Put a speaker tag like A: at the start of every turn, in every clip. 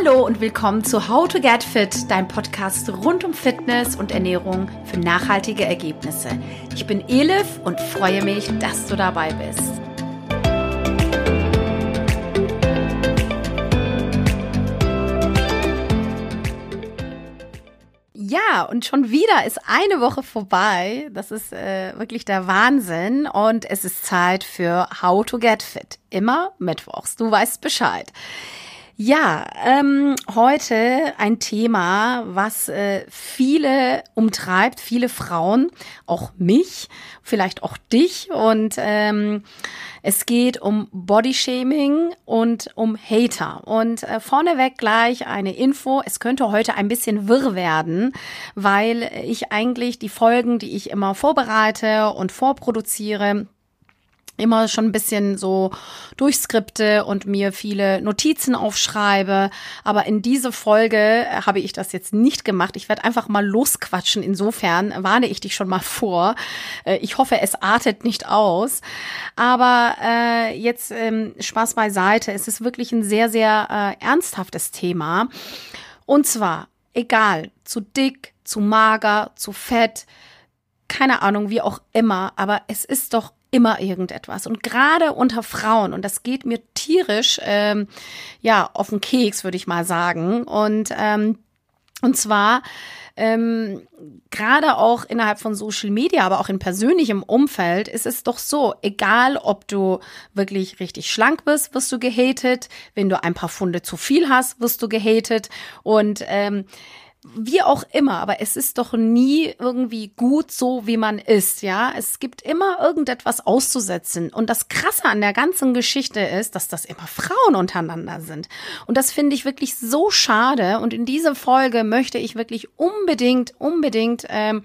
A: Hallo und willkommen zu How to Get Fit, dein Podcast rund um Fitness und Ernährung für nachhaltige Ergebnisse. Ich bin Elif und freue mich, dass du dabei bist. Ja, und schon wieder ist eine Woche vorbei. Das ist äh, wirklich der Wahnsinn. Und es ist Zeit für How to Get Fit. Immer Mittwochs. Du weißt Bescheid. Ja, ähm, heute ein Thema, was äh, viele umtreibt, viele Frauen, auch mich, vielleicht auch dich. Und ähm, es geht um Bodyshaming und um Hater. Und äh, vorneweg gleich eine Info. Es könnte heute ein bisschen wirr werden, weil ich eigentlich die Folgen, die ich immer vorbereite und vorproduziere, immer schon ein bisschen so durchskripte und mir viele Notizen aufschreibe. Aber in diese Folge habe ich das jetzt nicht gemacht. Ich werde einfach mal losquatschen. Insofern warne ich dich schon mal vor. Äh, ich hoffe, es artet nicht aus. Aber äh, jetzt ähm, Spaß beiseite. Es ist wirklich ein sehr, sehr äh, ernsthaftes Thema. Und zwar, egal, zu dick, zu mager, zu fett, keine Ahnung, wie auch immer, aber es ist doch immer irgendetwas. Und gerade unter Frauen, und das geht mir tierisch, ähm, ja, auf den Keks, würde ich mal sagen. Und, ähm, und zwar, ähm, gerade auch innerhalb von Social Media, aber auch in persönlichem Umfeld ist es doch so, egal ob du wirklich richtig schlank bist, wirst du gehatet, wenn du ein paar Funde zu viel hast, wirst du gehatet und ähm, wie auch immer, aber es ist doch nie irgendwie gut so, wie man ist, ja. Es gibt immer irgendetwas auszusetzen. Und das Krasse an der ganzen Geschichte ist, dass das immer Frauen untereinander sind. Und das finde ich wirklich so schade. Und in dieser Folge möchte ich wirklich unbedingt, unbedingt, ähm,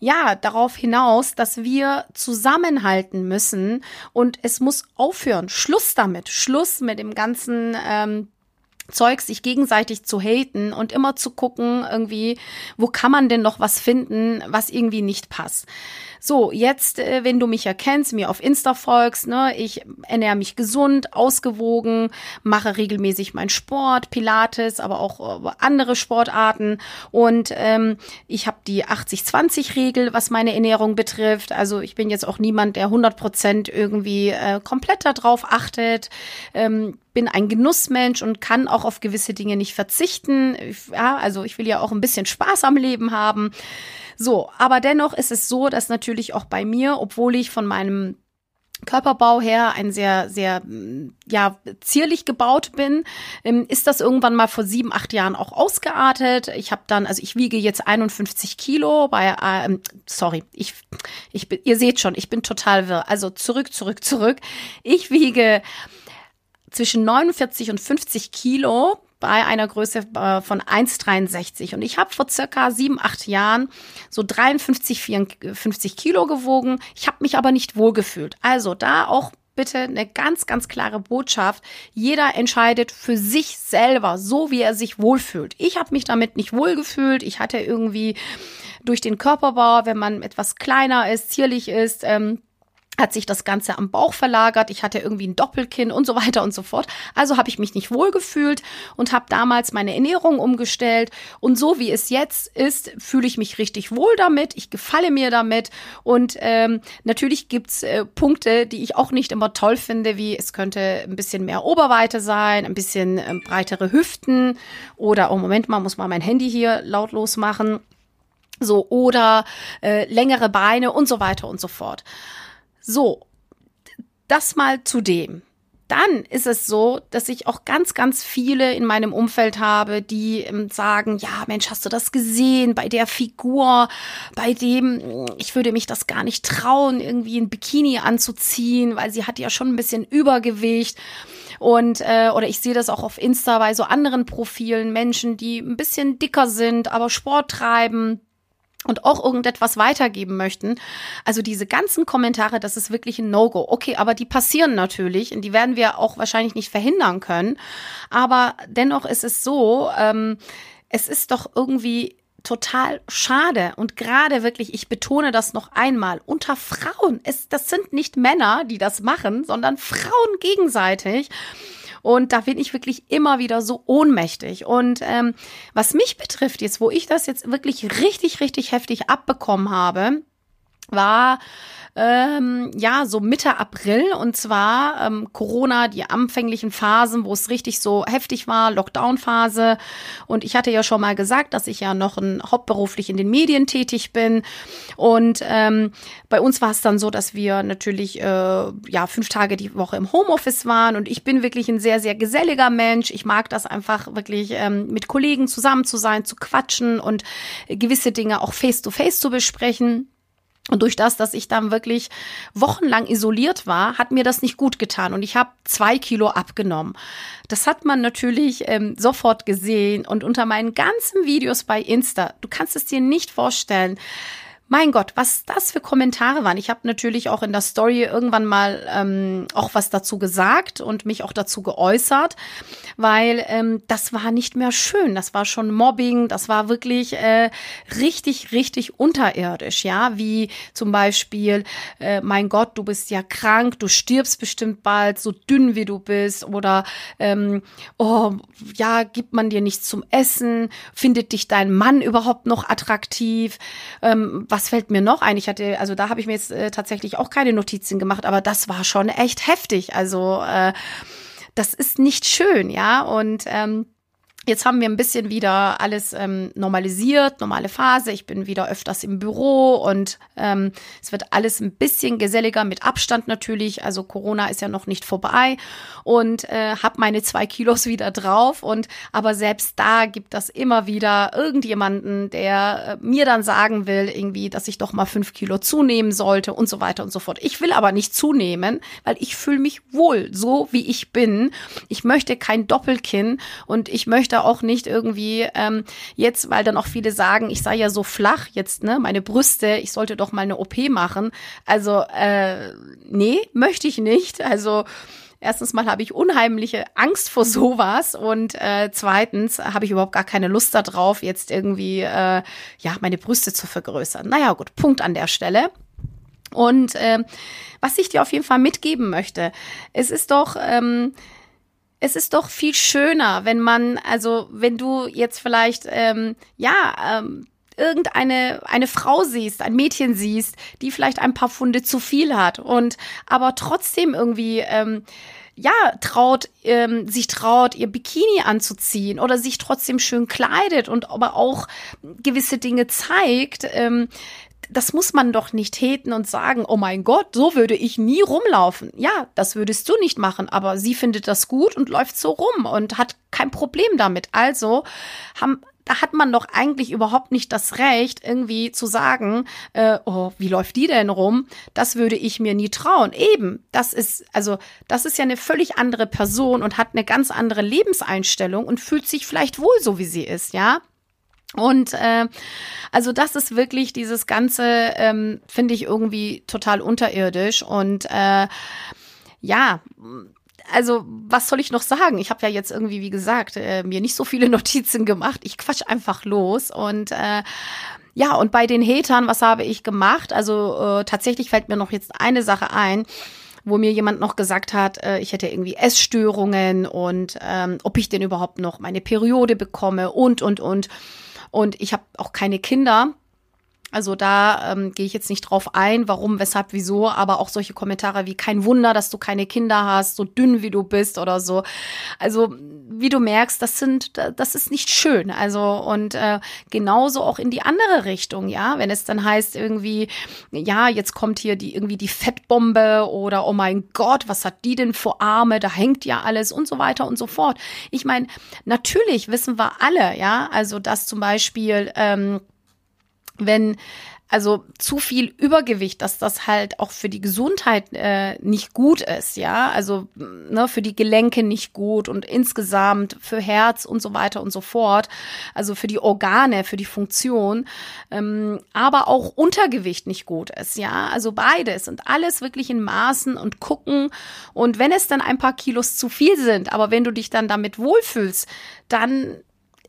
A: ja, darauf hinaus, dass wir zusammenhalten müssen und es muss aufhören. Schluss damit. Schluss mit dem ganzen ähm, Zeug sich gegenseitig zu haten und immer zu gucken, irgendwie, wo kann man denn noch was finden, was irgendwie nicht passt. So, jetzt, äh, wenn du mich erkennst, mir auf Insta folgst, ne, ich ernähre mich gesund, ausgewogen, mache regelmäßig meinen Sport, Pilates, aber auch äh, andere Sportarten und ähm, ich habe die 80-20-Regel, was meine Ernährung betrifft. Also ich bin jetzt auch niemand, der 100 Prozent irgendwie äh, komplett darauf achtet. Ähm, bin ein Genussmensch und kann auch auf gewisse Dinge nicht verzichten. Ja, also ich will ja auch ein bisschen Spaß am Leben haben. So, aber dennoch ist es so, dass natürlich auch bei mir, obwohl ich von meinem Körperbau her ein sehr, sehr, ja, zierlich gebaut bin, ähm, ist das irgendwann mal vor sieben, acht Jahren auch ausgeartet. Ich habe dann, also ich wiege jetzt 51 Kilo bei, ähm, sorry, ich, ich bin, ihr seht schon, ich bin total wirr. Also zurück, zurück, zurück. Ich wiege zwischen 49 und 50 Kilo bei einer Größe äh, von 1,63. Und ich habe vor circa sieben, acht Jahren so 53, 54 Kilo gewogen. Ich habe mich aber nicht wohlgefühlt. Also da auch bitte eine ganz, ganz klare Botschaft. Jeder entscheidet für sich selber, so wie er sich wohlfühlt. Ich habe mich damit nicht wohlgefühlt. Ich hatte irgendwie durch den Körperbau, wenn man etwas kleiner ist, zierlich ist, ähm, hat sich das Ganze am Bauch verlagert. Ich hatte irgendwie ein Doppelkinn und so weiter und so fort. Also habe ich mich nicht wohlgefühlt und habe damals meine Ernährung umgestellt. Und so wie es jetzt ist, fühle ich mich richtig wohl damit. Ich gefalle mir damit. Und ähm, natürlich gibt's äh, Punkte, die ich auch nicht immer toll finde, wie es könnte ein bisschen mehr Oberweite sein, ein bisschen äh, breitere Hüften oder, oh Moment mal, muss mal mein Handy hier lautlos machen. So, oder äh, längere Beine und so weiter und so fort. So, das mal zu dem. Dann ist es so, dass ich auch ganz, ganz viele in meinem Umfeld habe, die ähm, sagen, ja, Mensch, hast du das gesehen bei der Figur, bei dem, ich würde mich das gar nicht trauen, irgendwie ein Bikini anzuziehen, weil sie hat ja schon ein bisschen Übergewicht. Und äh, oder ich sehe das auch auf Insta bei so anderen Profilen, Menschen, die ein bisschen dicker sind, aber Sport treiben und auch irgendetwas weitergeben möchten. Also diese ganzen Kommentare, das ist wirklich ein No-Go. Okay, aber die passieren natürlich und die werden wir auch wahrscheinlich nicht verhindern können. Aber dennoch ist es so, ähm, es ist doch irgendwie total schade und gerade wirklich, ich betone das noch einmal, unter Frauen, es, das sind nicht Männer, die das machen, sondern Frauen gegenseitig. Und da bin ich wirklich immer wieder so ohnmächtig. Und ähm, was mich betrifft, jetzt, wo ich das jetzt wirklich richtig, richtig heftig abbekommen habe, war ähm, ja so Mitte April und zwar ähm, Corona, die anfänglichen Phasen, wo es richtig so heftig war, Lockdown-Phase. Und ich hatte ja schon mal gesagt, dass ich ja noch ein, hauptberuflich in den Medien tätig bin. Und ähm, bei uns war es dann so, dass wir natürlich äh, ja fünf Tage die Woche im Homeoffice waren und ich bin wirklich ein sehr, sehr geselliger Mensch. Ich mag das einfach wirklich ähm, mit Kollegen zusammen zu sein, zu quatschen und gewisse Dinge auch face to face zu besprechen. Und durch das, dass ich dann wirklich wochenlang isoliert war, hat mir das nicht gut getan. Und ich habe zwei Kilo abgenommen. Das hat man natürlich ähm, sofort gesehen. Und unter meinen ganzen Videos bei Insta, du kannst es dir nicht vorstellen, mein Gott, was das für Kommentare waren. Ich habe natürlich auch in der Story irgendwann mal ähm, auch was dazu gesagt und mich auch dazu geäußert, weil ähm, das war nicht mehr schön. Das war schon Mobbing, das war wirklich äh, richtig, richtig unterirdisch, ja, wie zum Beispiel, äh, mein Gott, du bist ja krank, du stirbst bestimmt bald, so dünn wie du bist, oder ähm, oh, ja, gibt man dir nichts zum Essen, findet dich dein Mann überhaupt noch attraktiv? Ähm, was was fällt mir noch ein? Ich hatte, also da habe ich mir jetzt äh, tatsächlich auch keine Notizen gemacht, aber das war schon echt heftig. Also äh, das ist nicht schön, ja. Und ähm, Jetzt haben wir ein bisschen wieder alles ähm, normalisiert, normale Phase. Ich bin wieder öfters im Büro und ähm, es wird alles ein bisschen geselliger mit Abstand natürlich. Also Corona ist ja noch nicht vorbei und äh, habe meine zwei Kilos wieder drauf. Und aber selbst da gibt das immer wieder irgendjemanden, der äh, mir dann sagen will, irgendwie, dass ich doch mal fünf Kilo zunehmen sollte und so weiter und so fort. Ich will aber nicht zunehmen, weil ich fühle mich wohl so, wie ich bin. Ich möchte kein Doppelkinn und ich möchte möchte auch nicht irgendwie ähm, jetzt, weil dann auch viele sagen, ich sei ja so flach jetzt, ne, meine Brüste, ich sollte doch mal eine OP machen. Also, äh, nee, möchte ich nicht. Also, Erstens mal habe ich unheimliche Angst vor sowas und äh, zweitens habe ich überhaupt gar keine Lust darauf, jetzt irgendwie äh, ja meine Brüste zu vergrößern. Naja, gut, Punkt an der Stelle. Und äh, was ich dir auf jeden Fall mitgeben möchte, es ist doch ähm, es ist doch viel schöner, wenn man, also wenn du jetzt vielleicht, ähm, ja, ähm, irgendeine eine Frau siehst, ein Mädchen siehst, die vielleicht ein paar Funde zu viel hat und aber trotzdem irgendwie ähm, ja traut ähm, sich traut ihr Bikini anzuziehen oder sich trotzdem schön kleidet und aber auch gewisse Dinge zeigt, ähm, das muss man doch nicht täten und sagen, oh mein Gott, so würde ich nie rumlaufen. Ja, das würdest du nicht machen, aber sie findet das gut und läuft so rum und hat kein Problem damit. Also haben, da hat man doch eigentlich überhaupt nicht das Recht, irgendwie zu sagen, äh, oh, wie läuft die denn rum? Das würde ich mir nie trauen. Eben, das ist, also, das ist ja eine völlig andere Person und hat eine ganz andere Lebenseinstellung und fühlt sich vielleicht wohl so, wie sie ist, ja. Und äh, also das ist wirklich dieses Ganze, ähm, finde ich irgendwie total unterirdisch. Und äh, ja, also was soll ich noch sagen? Ich habe ja jetzt irgendwie, wie gesagt, äh, mir nicht so viele Notizen gemacht. Ich quatsch einfach los und äh, ja, und bei den Hatern, was habe ich gemacht? Also äh, tatsächlich fällt mir noch jetzt eine Sache ein wo mir jemand noch gesagt hat, äh, ich hätte irgendwie Essstörungen und ähm, ob ich denn überhaupt noch meine Periode bekomme und, und, und. Und ich habe auch keine Kinder. Also da ähm, gehe ich jetzt nicht drauf ein, warum, weshalb, wieso, aber auch solche Kommentare wie kein Wunder, dass du keine Kinder hast, so dünn wie du bist oder so. Also wie du merkst, das sind, das ist nicht schön. Also und äh, genauso auch in die andere Richtung, ja, wenn es dann heißt irgendwie, ja, jetzt kommt hier die irgendwie die Fettbombe oder oh mein Gott, was hat die denn vor Arme? Da hängt ja alles und so weiter und so fort. Ich meine, natürlich wissen wir alle, ja, also dass zum Beispiel ähm, wenn also zu viel Übergewicht, dass das halt auch für die Gesundheit äh, nicht gut ist, ja, also ne, für die Gelenke nicht gut und insgesamt für Herz und so weiter und so fort, also für die Organe, für die Funktion, ähm, aber auch Untergewicht nicht gut ist, ja, also beides und alles wirklich in Maßen und gucken. Und wenn es dann ein paar Kilos zu viel sind, aber wenn du dich dann damit wohlfühlst, dann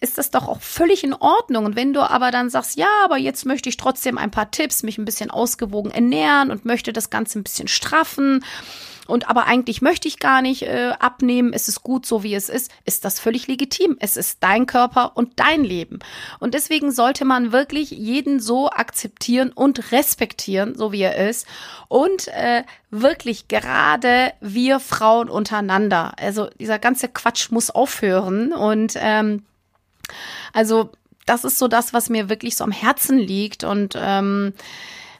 A: ist das doch auch völlig in Ordnung. Und wenn du aber dann sagst, ja, aber jetzt möchte ich trotzdem ein paar Tipps, mich ein bisschen ausgewogen ernähren und möchte das Ganze ein bisschen straffen und aber eigentlich möchte ich gar nicht äh, abnehmen, es ist gut so wie es ist, ist das völlig legitim. Es ist dein Körper und dein Leben. Und deswegen sollte man wirklich jeden so akzeptieren und respektieren, so wie er ist. Und äh, wirklich gerade wir Frauen untereinander. Also dieser ganze Quatsch muss aufhören. Und ähm, also das ist so das, was mir wirklich so am Herzen liegt. Und ähm,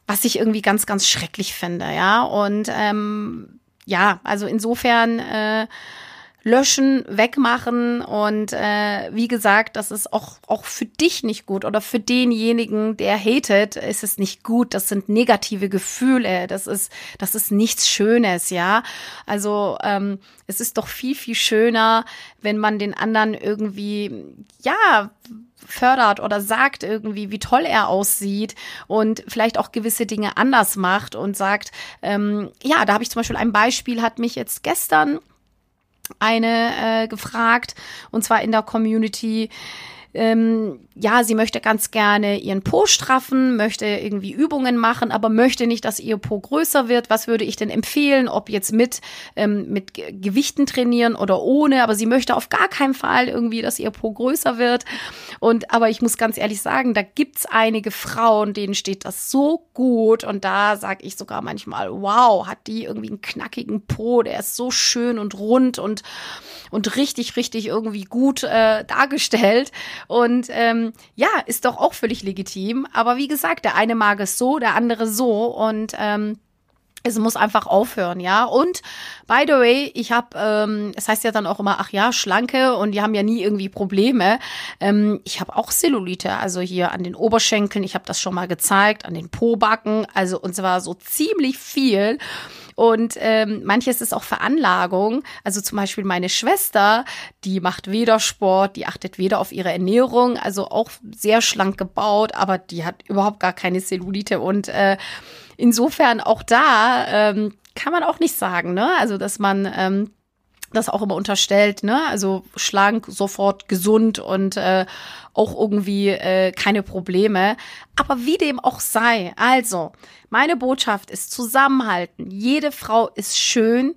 A: was ich irgendwie ganz, ganz schrecklich finde, ja. Und ähm, ja, also insofern äh, löschen, wegmachen und äh, wie gesagt, das ist auch auch für dich nicht gut oder für denjenigen, der hatet, ist es nicht gut. Das sind negative Gefühle. Das ist das ist nichts Schönes, ja. Also ähm, es ist doch viel viel schöner, wenn man den anderen irgendwie ja fördert oder sagt irgendwie, wie toll er aussieht und vielleicht auch gewisse Dinge anders macht und sagt, ähm, ja, da habe ich zum Beispiel ein Beispiel, hat mich jetzt gestern eine äh, gefragt, und zwar in der Community, ähm, ja, sie möchte ganz gerne ihren Po straffen, möchte irgendwie Übungen machen, aber möchte nicht, dass ihr Po größer wird. Was würde ich denn empfehlen, ob jetzt mit, ähm, mit Gewichten trainieren oder ohne? Aber sie möchte auf gar keinen Fall irgendwie, dass ihr Po größer wird. Und aber ich muss ganz ehrlich sagen, da gibt's einige Frauen, denen steht das so gut. Und da sage ich sogar manchmal, wow, hat die irgendwie einen knackigen Po, der ist so schön und rund und, und richtig, richtig irgendwie gut äh, dargestellt. Und ähm, ja, ist doch auch völlig legitim. Aber wie gesagt, der eine mag es so, der andere so. Und ähm, es muss einfach aufhören, ja. Und by the way, ich habe, ähm, es heißt ja dann auch immer, ach ja, schlanke und die haben ja nie irgendwie Probleme. Ähm, ich habe auch Cellulite, also hier an den Oberschenkeln. Ich habe das schon mal gezeigt, an den Pobacken, also und zwar so ziemlich viel. Und ähm, manches ist auch Veranlagung. Also zum Beispiel meine Schwester, die macht weder Sport, die achtet weder auf ihre Ernährung, also auch sehr schlank gebaut, aber die hat überhaupt gar keine Cellulite. Und äh, insofern auch da ähm, kann man auch nicht sagen, ne? Also dass man ähm, das auch immer unterstellt, ne? Also schlank, sofort gesund und äh, auch irgendwie äh, keine Probleme. Aber wie dem auch sei, also meine Botschaft ist Zusammenhalten. Jede Frau ist schön,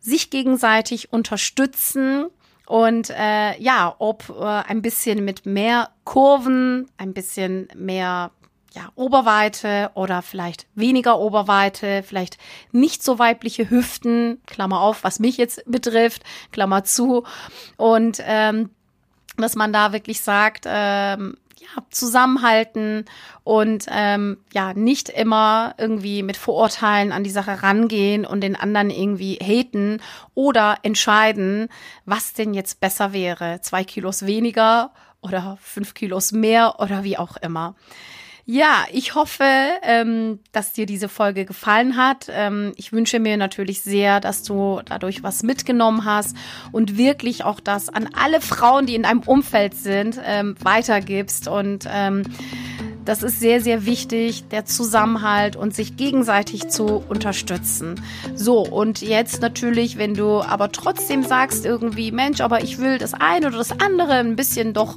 A: sich gegenseitig unterstützen und äh, ja, ob äh, ein bisschen mit mehr Kurven, ein bisschen mehr ja, Oberweite oder vielleicht weniger Oberweite, vielleicht nicht so weibliche Hüften, Klammer auf, was mich jetzt betrifft, Klammer zu. Und ähm, dass man da wirklich sagt, ähm, ja, zusammenhalten und ähm, ja, nicht immer irgendwie mit Vorurteilen an die Sache rangehen und den anderen irgendwie haten oder entscheiden, was denn jetzt besser wäre. Zwei Kilos weniger oder fünf Kilos mehr oder wie auch immer. Ja, ich hoffe, ähm, dass dir diese Folge gefallen hat. Ähm, ich wünsche mir natürlich sehr, dass du dadurch was mitgenommen hast und wirklich auch das an alle Frauen, die in deinem Umfeld sind, ähm, weitergibst. Und das ist sehr, sehr wichtig, der Zusammenhalt und sich gegenseitig zu unterstützen. So, und jetzt natürlich, wenn du aber trotzdem sagst irgendwie, Mensch, aber ich will das eine oder das andere ein bisschen doch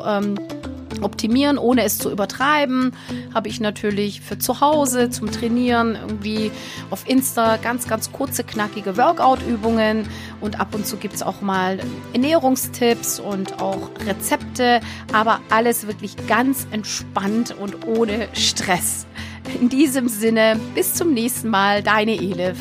A: optimieren, ohne es zu übertreiben. Habe ich natürlich für zu Hause zum Trainieren irgendwie auf Insta ganz, ganz kurze, knackige Workout-Übungen und ab und zu gibt es auch mal Ernährungstipps und auch Rezepte, aber alles wirklich ganz entspannt und ohne Stress. In diesem Sinne, bis zum nächsten Mal, deine Elif.